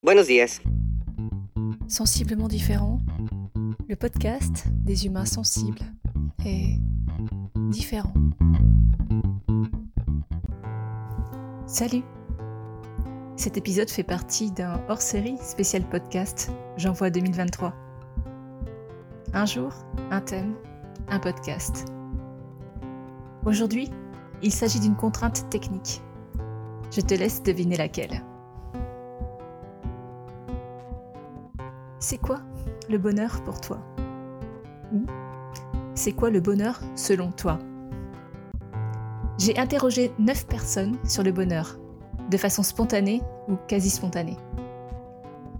Buenos días. Sensiblement différent, le podcast des humains sensibles est différent. Salut Cet épisode fait partie d'un hors-série spécial podcast J'envoie 2023. Un jour, un thème, un podcast. Aujourd'hui, il s'agit d'une contrainte technique. Je te laisse deviner laquelle. C'est quoi le bonheur pour toi Ou c'est quoi le bonheur selon toi J'ai interrogé 9 personnes sur le bonheur, de façon spontanée ou quasi spontanée.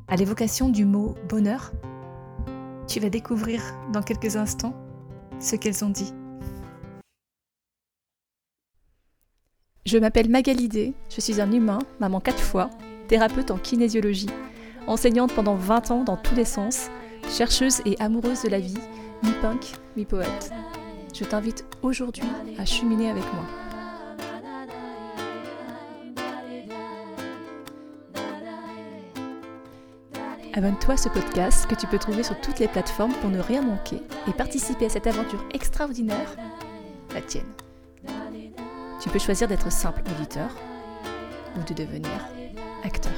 À l'évocation du mot bonheur, tu vas découvrir dans quelques instants ce qu'elles ont dit. Je m'appelle Magalidé, je suis un humain, maman quatre fois, thérapeute en kinésiologie, enseignante pendant 20 ans dans tous les sens, chercheuse et amoureuse de la vie, mi-punk, mi-poète. Je t'invite aujourd'hui à cheminer avec moi. Abonne-toi à ce podcast que tu peux trouver sur toutes les plateformes pour ne rien manquer et participer à cette aventure extraordinaire, la tienne. Tu peux choisir d'être simple auditeur ou de devenir acteur.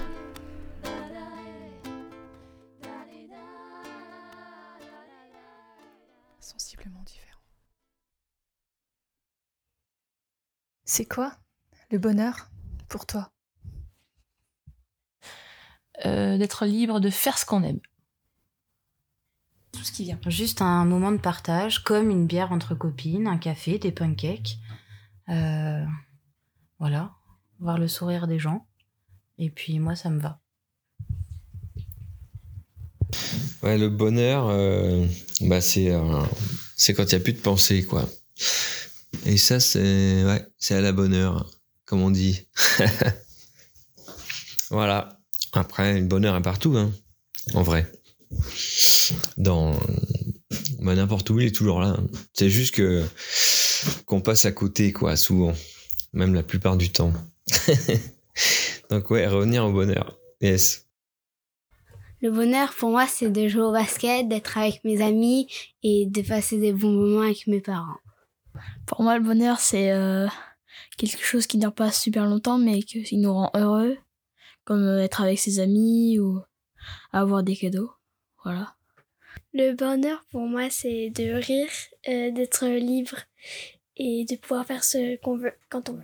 C'est quoi le bonheur pour toi? Euh, D'être libre de faire ce qu'on aime. Tout ce qui vient. Juste un moment de partage, comme une bière entre copines, un café, des pancakes. Euh, voilà, voir le sourire des gens. Et puis moi, ça me va. Ouais, le bonheur, euh, bah c'est euh, c'est quand il n'y a plus de pensée, quoi. Et ça, c'est à la bonne heure, comme on dit. voilà. Après, le bonheur est partout, hein, en vrai. Dans bah, n'importe où, il est toujours là. C'est juste que qu'on passe à côté, quoi, souvent. Même la plupart du temps. Donc ouais, revenir au bonheur. Yes. Le bonheur pour moi, c'est de jouer au basket, d'être avec mes amis et de passer des bons moments avec mes parents. Pour moi, le bonheur, c'est euh, quelque chose qui ne dure pas super longtemps, mais qui nous rend heureux, comme euh, être avec ses amis ou avoir des cadeaux. Voilà. Le bonheur pour moi, c'est de rire, euh, d'être libre et de pouvoir faire ce qu'on veut quand on veut.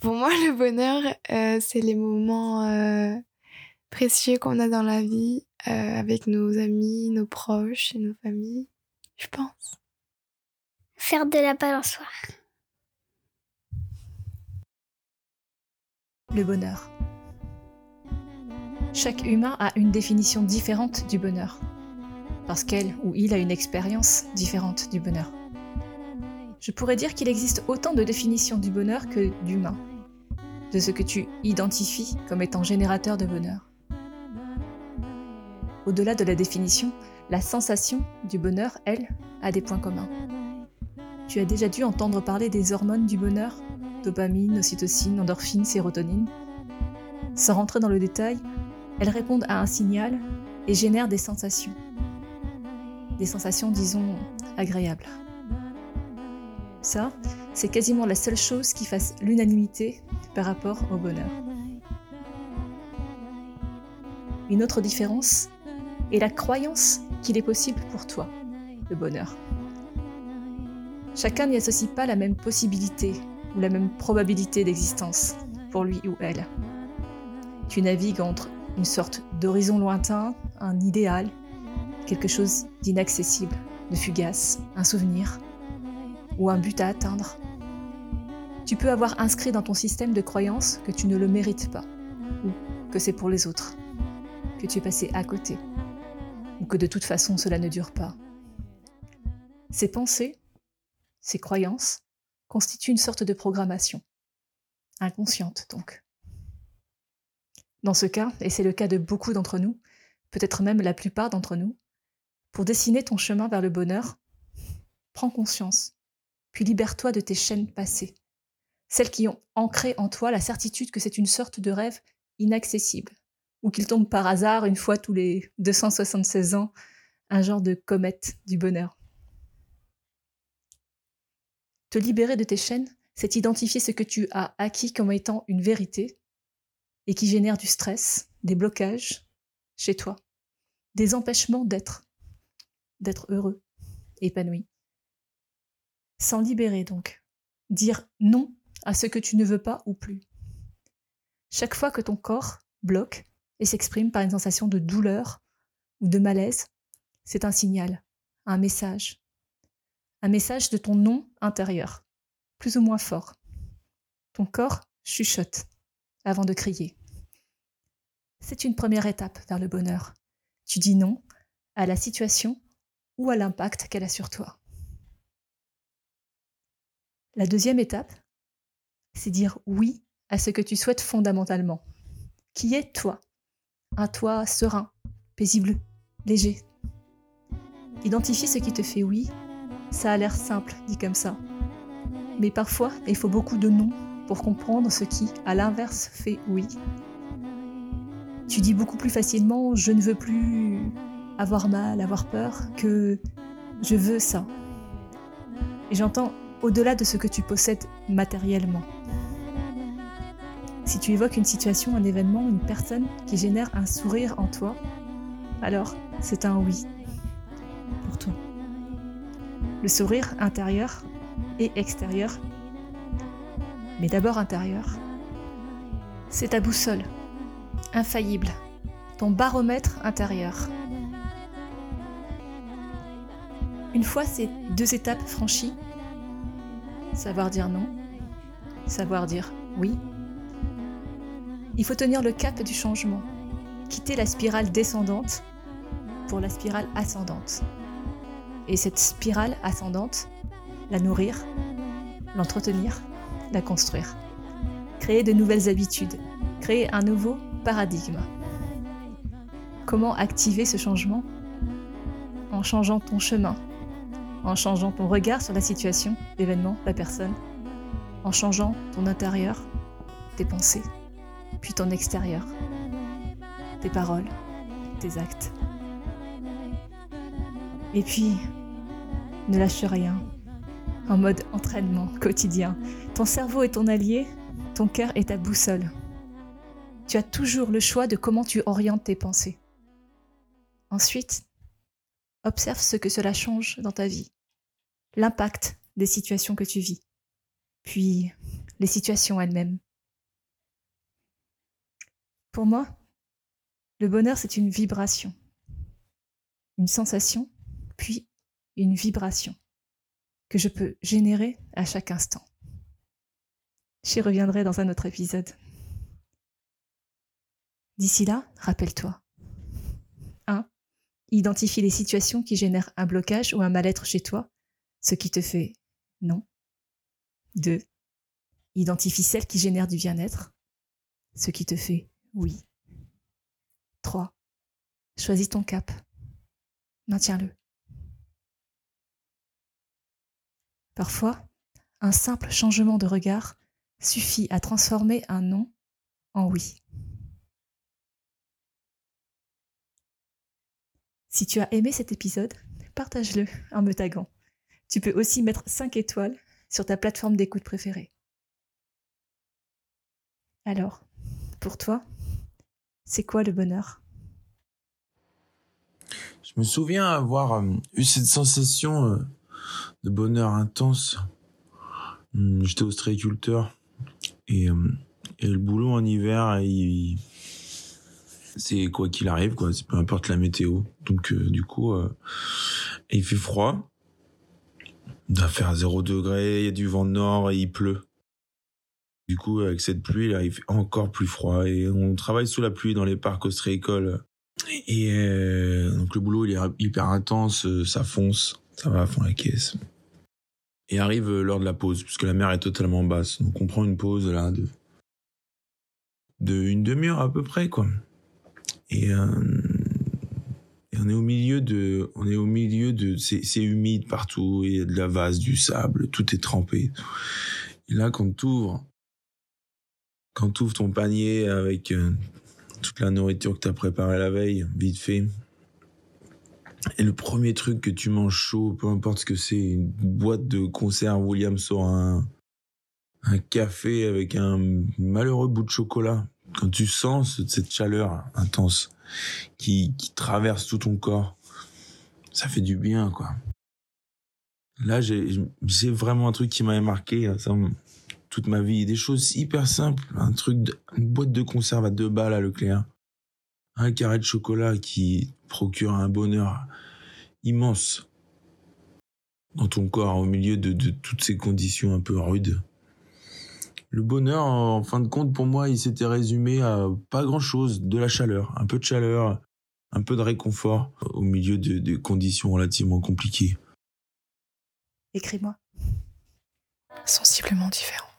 Pour moi, le bonheur, euh, c'est les moments euh, précieux qu'on a dans la vie euh, avec nos amis, nos proches et nos familles, je pense. Faire de la balançoire. Le bonheur. Chaque humain a une définition différente du bonheur, parce qu'elle ou il a une expérience différente du bonheur. Je pourrais dire qu'il existe autant de définitions du bonheur que d'humains, de ce que tu identifies comme étant générateur de bonheur. Au-delà de la définition, la sensation du bonheur, elle, a des points communs. Tu as déjà dû entendre parler des hormones du bonheur? Dopamine, ocytocine, endorphine, sérotonine. Sans rentrer dans le détail, elles répondent à un signal et génèrent des sensations. Des sensations, disons, agréables. Ça, c'est quasiment la seule chose qui fasse l'unanimité par rapport au bonheur. Une autre différence est la croyance qu'il est possible pour toi, le bonheur. Chacun n'y associe pas la même possibilité ou la même probabilité d'existence pour lui ou elle. Tu navigues entre une sorte d'horizon lointain, un idéal, quelque chose d'inaccessible, de fugace, un souvenir, ou un but à atteindre. Tu peux avoir inscrit dans ton système de croyance que tu ne le mérites pas, ou que c'est pour les autres, que tu es passé à côté, ou que de toute façon cela ne dure pas. Ces pensées, ces croyances, constituent une sorte de programmation, inconsciente donc. Dans ce cas, et c'est le cas de beaucoup d'entre nous, peut-être même la plupart d'entre nous, pour dessiner ton chemin vers le bonheur, prends conscience, puis libère-toi de tes chaînes passées, celles qui ont ancré en toi la certitude que c'est une sorte de rêve inaccessible, ou qu'il tombe par hasard une fois tous les 276 ans, un genre de comète du bonheur. Libérer de tes chaînes, c'est identifier ce que tu as acquis comme étant une vérité et qui génère du stress, des blocages chez toi, des empêchements d'être, d'être heureux, épanoui. S'en libérer donc, dire non à ce que tu ne veux pas ou plus. Chaque fois que ton corps bloque, et s'exprime par une sensation de douleur ou de malaise, c'est un signal, un message. Un message de ton nom intérieur, plus ou moins fort. Ton corps chuchote avant de crier. C'est une première étape vers le bonheur. Tu dis non à la situation ou à l'impact qu'elle a sur toi. La deuxième étape, c'est dire oui à ce que tu souhaites fondamentalement. Qui est toi un toit serein, paisible, léger. Identifier ce qui te fait oui, ça a l'air simple dit comme ça. Mais parfois, il faut beaucoup de non pour comprendre ce qui, à l'inverse, fait oui. Tu dis beaucoup plus facilement je ne veux plus avoir mal, avoir peur que je veux ça. Et j'entends au-delà de ce que tu possèdes matériellement. Si tu évoques une situation, un événement, une personne qui génère un sourire en toi, alors c'est un oui pour toi. Le sourire intérieur et extérieur, mais d'abord intérieur, c'est ta boussole, infaillible, ton baromètre intérieur. Une fois ces deux étapes franchies, savoir dire non, savoir dire oui, il faut tenir le cap du changement, quitter la spirale descendante pour la spirale ascendante. Et cette spirale ascendante, la nourrir, l'entretenir, la construire. Créer de nouvelles habitudes, créer un nouveau paradigme. Comment activer ce changement? En changeant ton chemin, en changeant ton regard sur la situation, l'événement, la personne, en changeant ton intérieur, tes pensées puis ton extérieur, tes paroles, tes actes. Et puis, ne lâche rien, en mode entraînement quotidien. Ton cerveau est ton allié, ton cœur est ta boussole. Tu as toujours le choix de comment tu orientes tes pensées. Ensuite, observe ce que cela change dans ta vie, l'impact des situations que tu vis, puis les situations elles-mêmes. Pour moi, le bonheur, c'est une vibration, une sensation, puis une vibration que je peux générer à chaque instant. J'y reviendrai dans un autre épisode. D'ici là, rappelle-toi. 1. Identifie les situations qui génèrent un blocage ou un mal-être chez toi, ce qui te fait non. 2. Identifie celles qui génèrent du bien-être, ce qui te fait oui. 3. Choisis ton cap. Maintiens-le. Parfois, un simple changement de regard suffit à transformer un non en oui. Si tu as aimé cet épisode, partage-le en me taguant. Tu peux aussi mettre 5 étoiles sur ta plateforme d'écoute préférée. Alors, pour toi, c'est quoi le bonheur? Je me souviens avoir euh, eu cette sensation euh, de bonheur intense. Hum, j'étais ostréiculteur et, euh, et le boulot en hiver, c'est quoi qu'il arrive, quoi. C'est peu importe la météo. Donc du coup, il fait froid. Il doit faire 0 degré, il y a du vent nord et il pleut. Du coup, avec cette pluie, il fait encore plus froid et on travaille sous la pluie dans les parcs ostréicoles. Et euh, donc le boulot, il est hyper intense, euh, ça fonce, ça va à fond la caisse. Et arrive l'heure de la pause, puisque la mer est totalement basse. Donc on prend une pause là de de une demi-heure à peu près, quoi. Et, euh, et, on est au milieu de, on est au milieu de, c'est humide partout, il y a de la vase, du sable, tout est trempé. Et là, quand tu ouvres quand tu ouvres ton panier avec euh, toute la nourriture que tu as préparée la veille, vite fait. Et le premier truc que tu manges chaud, peu importe ce que c'est, une boîte de conserve, William sort un, un café avec un malheureux bout de chocolat. Quand tu sens cette chaleur intense qui, qui traverse tout ton corps, ça fait du bien, quoi. Là, j'ai vraiment un truc qui m'avait marqué ça, toute ma vie. Des choses hyper simples. Un truc, de, une boîte de conserve à deux balles à Leclerc. Un carré de chocolat qui procure un bonheur immense dans ton corps au milieu de, toutes ces conditions un peu rudes. Le bonheur, en fin de compte, pour moi, il s'était résumé à pas grand chose, de la chaleur, un peu de chaleur, un peu de réconfort au milieu de conditions relativement compliquées. Écris-moi. Sensiblement différent.